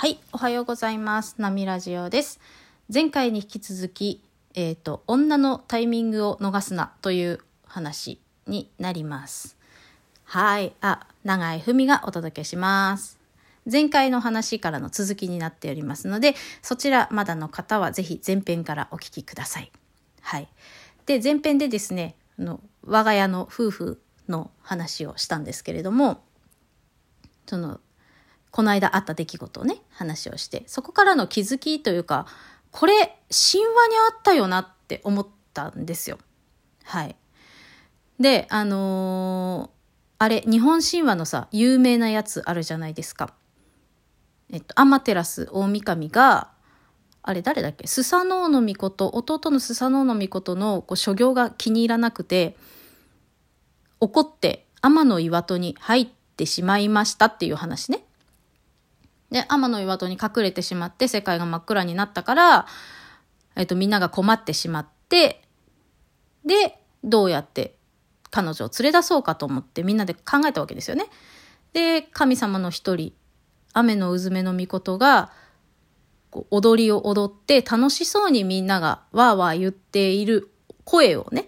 はい、おはようございます。ナミラジオです。前回に引き続き、えっ、と、女のタイミングを逃すなという話になります。はい、あ、長井文がお届けします。前回の話からの続きになっておりますので、そちらまだの方はぜひ前編からお聞きください。はい。で、前編でですね、あの我が家の夫婦の話をしたんですけれども、そのこの間あった出来事をね話をしてそこからの気づきというかこれ神話にあったよなって思ったんですよ。はい。であのーあれ日本神話のさ有名なやつあるじゃないですか。えっとアマテラス大神があれ誰だっけ？スサノオノミコト弟のスサノオノミコトのこう所業が気に入らなくて怒って天の岩戸に入ってしまいましたっていう話ね。で、天の岩戸に隠れてしまって世界が真っ暗になったから、えっと、みんなが困ってしまって、で、どうやって彼女を連れ出そうかと思ってみんなで考えたわけですよね。で、神様の一人、雨のうずめの御事が、踊りを踊って楽しそうにみんながわーわー言っている声をね、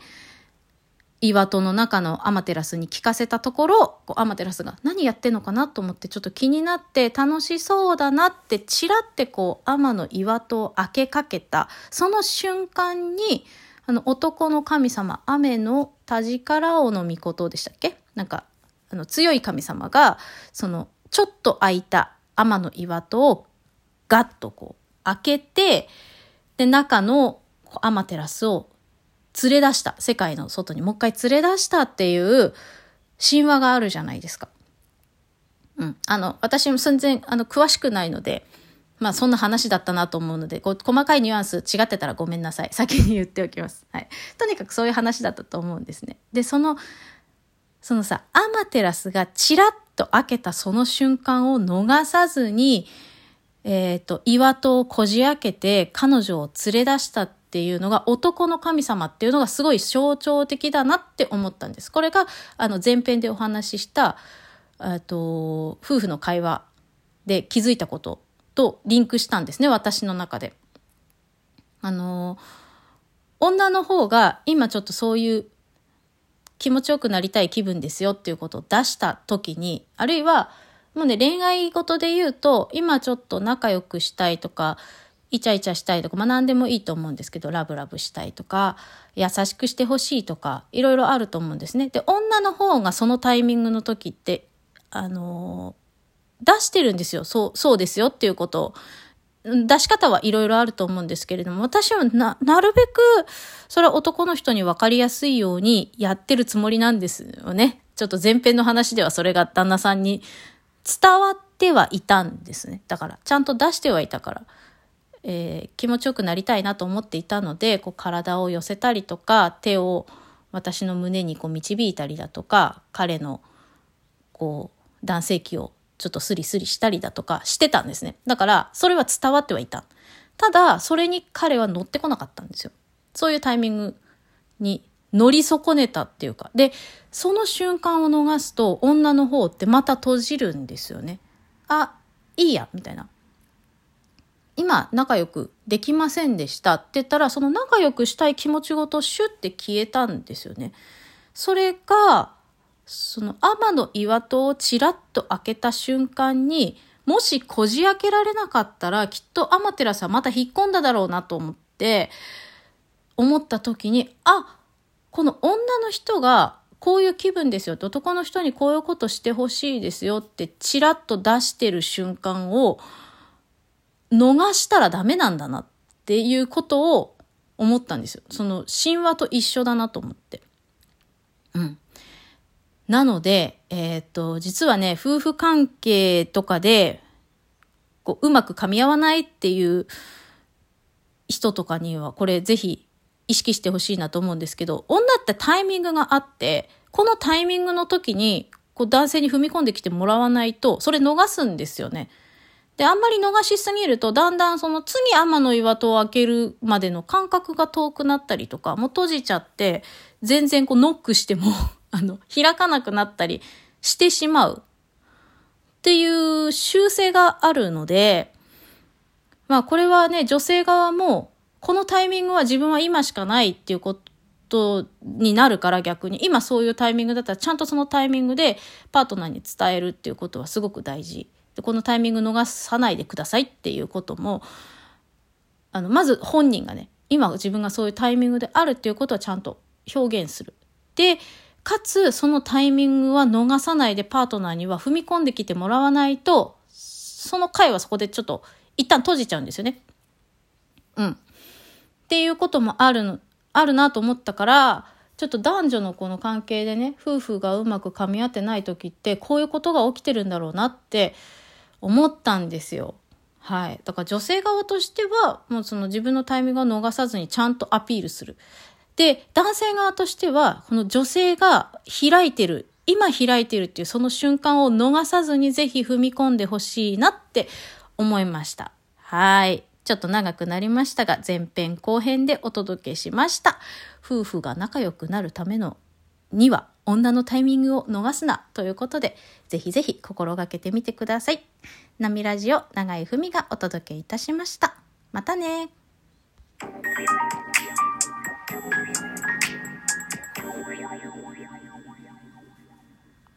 岩戸の中のアマテラスに聞かせたところ、こうアマテラスが何やってんのかなと思ってちょっと気になって楽しそうだなってちらってこう天の岩戸を開けかけた、その瞬間に、あの男の神様、雨の田力王の御事でしたっけ？なんか、あの強い神様が、そのちょっと開いた天の岩戸をガッとこう開けて、で、中のアマテラスを連れ出した世界の外にもう一回連れ出したっていう神話があるじゃないですか。うん、あの私も全然あの詳しくないのでまあそんな話だったなと思うのでこう細かいニュアンス違ってたらごめんなさい 先に言っておきます。はい、とにかくそういう話だったと思うんですね。でそのそのさアマテラスがチラッと開けたその瞬間を逃さずにえっ、と岩戸をこじ開けて彼女を連れ出したっていうのが男の神様っていうのがすごい象徴的だなって思ったんです。これがあの前編でお話ししたと夫婦の会話で気づいたこととリンクしたんですね私の中で。あの女の方が今ちょっとそういう気持ちよくなりたい気分ですよっていうことを出した時にあるいはもうね恋愛事で言うと今ちょっと仲良くしたいとかイチャイチャしたいとか、まあ何でもいいと思うんですけど、ラブラブしたいとか、優しくしてほしいとか、いろいろあると思うんですね。で、女の方がそのタイミングの時って、あの出してるんですよ。そう、そうですよっていうことを。出し方はいろいろあると思うんですけれども、私はな、なるべく、それは男の人に分かりやすいようにやってるつもりなんですよね。ちょっと前編の話ではそれが旦那さんに伝わってはいたんですね。だから、ちゃんと出してはいたから。えー気持ちよくなりたいなと思っていたのでこう体を寄せたりとか手を私の胸にこう導いたりだとか彼のこう男性器をちょっとスリスリしたりだとかしてたんですね。だからそれは伝わってはいた。ただそれに彼は乗ってこなかったんですよ。そういうタイミングに乗り損ねたっていうか。でその瞬間を逃すと女の方ってまた閉じるんですよね。あいいやみたいな。今仲良くできませんでしたって言ったらその仲良くしたい気持ちごとシュッて消えたんですよね。それがその天の岩戸をちらっと開けた瞬間にもしこじ開けられなかったらきっとアマテラスはまた引っ込んだだろうなと思って思った時にあこの女の人がこういう気分ですよって男の人にこういうことしてほしいですよってちらっと出してる瞬間を逃したらダメなんだなっていうことを思ったんですよ。その神話と一緒だなと思って。うん。なので、えっ、と、実はね、夫婦関係とかで、こう、うまく噛み合わないっていう人とかには、これぜひ意識してほしいなと思うんですけど、女ってタイミングがあって、このタイミングの時に、こう男性に踏み込んできてもらわないと、それ逃すんですよね。で、あんまり逃しすぎると、だんだんその次天の岩戸を開けるまでの間隔が遠くなったりとか、もう閉じちゃって、全然こうノックしても、あの、開かなくなったりしてしまうっていう習性があるので、まあこれはね、女性側も、このタイミングは自分は今しかないっていうことになるから逆に、今そういうタイミングだったらちゃんとそのタイミングでパートナーに伝えるっていうことはすごく大事。で、このタイミング逃さないでくださいっていうことも、あの、まず本人がね、今自分がそういうタイミングであるっていうことはちゃんと表現する。で、かつ、そのタイミングは逃さないでパートナーには踏み込んできてもらわないと、その回はそこでちょっと一旦閉じちゃうんですよね。うん。っていうこともあるの、あるなと思ったから、ちょっと男女のこの関係でね、夫婦がうまく噛み合ってない時って、こういうことが起きてるんだろうなって思ったんですよ。はい。だから女性側としては、もうその自分のタイミングを逃さずにちゃんとアピールする。で、男性側としては、この女性が開いてる、今開いてるっていうその瞬間を逃さずにぜひ踏み込んでほしいなって思いました。はい。ちょっと長くなりましたが、前編後編でお届けしました。夫婦が仲良くなるためのには、女のタイミングを逃すなということで、ぜひぜひ心がけてみてください。ナミラジオ長井文がお届けいたしました。またね